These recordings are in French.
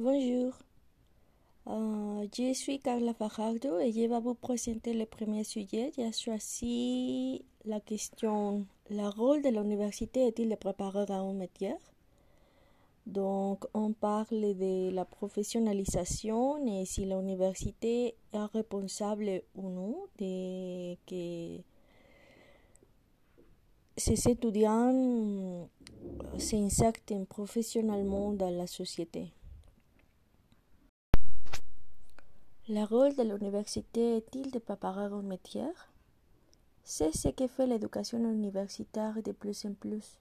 Bonjour, Euh, je suis Carla Fajardo et je vais vous présenter le premier sujet. J'ai choisi la question Le rôle de l'université est-il de préparer à un métier? Donc, on parle de la professionnalisation et si l'université est responsable ou non de que ces étudiants s'insertent professionnellement dans la société. Le rôle de l'université est-il de préparer un métier C'est ce que fait l'éducation universitaire de plus en plus.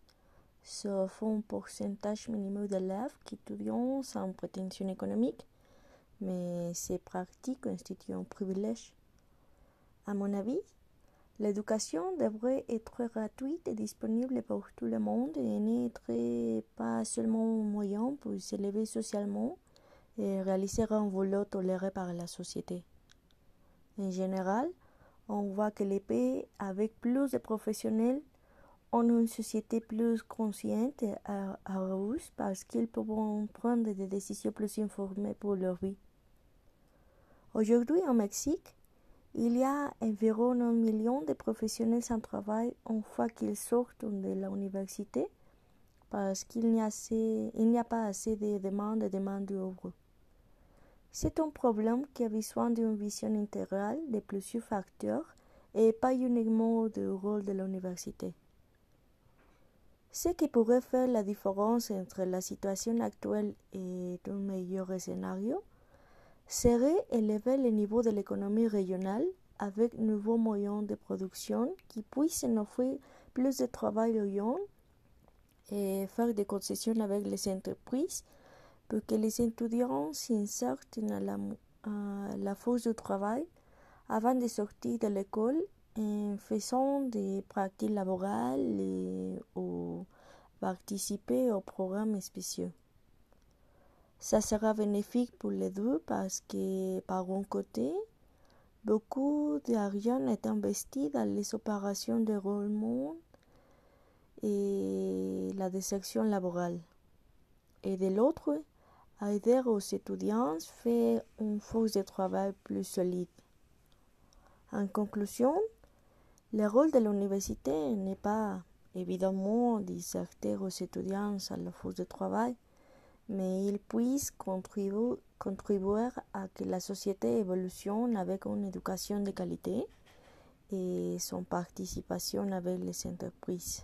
Sauf un pourcentage minimum d'élèves qui étudient sans prétention économique, mais ces pratiques constituent un privilège. À mon avis, l'éducation devrait être gratuite et disponible pour tout le monde et n'être pas seulement un moyen pour s'élever socialement et réaliser un boulot toléré par la société. En général, on voit que les pays avec plus de professionnels ont une société plus consciente et heureuse parce qu'ils peuvent prendre des décisions plus informées pour leur vie. Aujourd'hui, au Mexique, il y a environ un million de professionnels sans travail une fois qu'ils sortent de l'université parce qu'il n'y a, pas assez de demandes et demandes d'œuvre. C'est un problème qui a besoin d'une vision intégrale de plusieurs facteurs et pas uniquement du rôle de l'université. Ce qui pourrait faire la différence entre la situation actuelle et un meilleur scénario serait élever le niveau de l'économie régionale avec nouveaux moyens de production qui puissent offrir plus de travail aux jeunes et faire des concessions avec les entreprises pour que les étudiants s'insertent à la, la force de travail avant de sortir de l'école en faisant des pratiques laborales ou participer aux programmes spéciaux. Ça sera bénéfique pour les deux parce que, par un côté, beaucoup d'argent est investi dans les opérations de roulement et la désertion laborale. Et de l'autre, aider aux étudiants fait une force de travail plus solide. En conclusion, le rôle de l'université n'est pas évidemment d'inserter aux étudiants à la force de travail, mais il puisse contribuer, à que la société évolutionne avec une éducation de qualité et son participation avec les entreprises.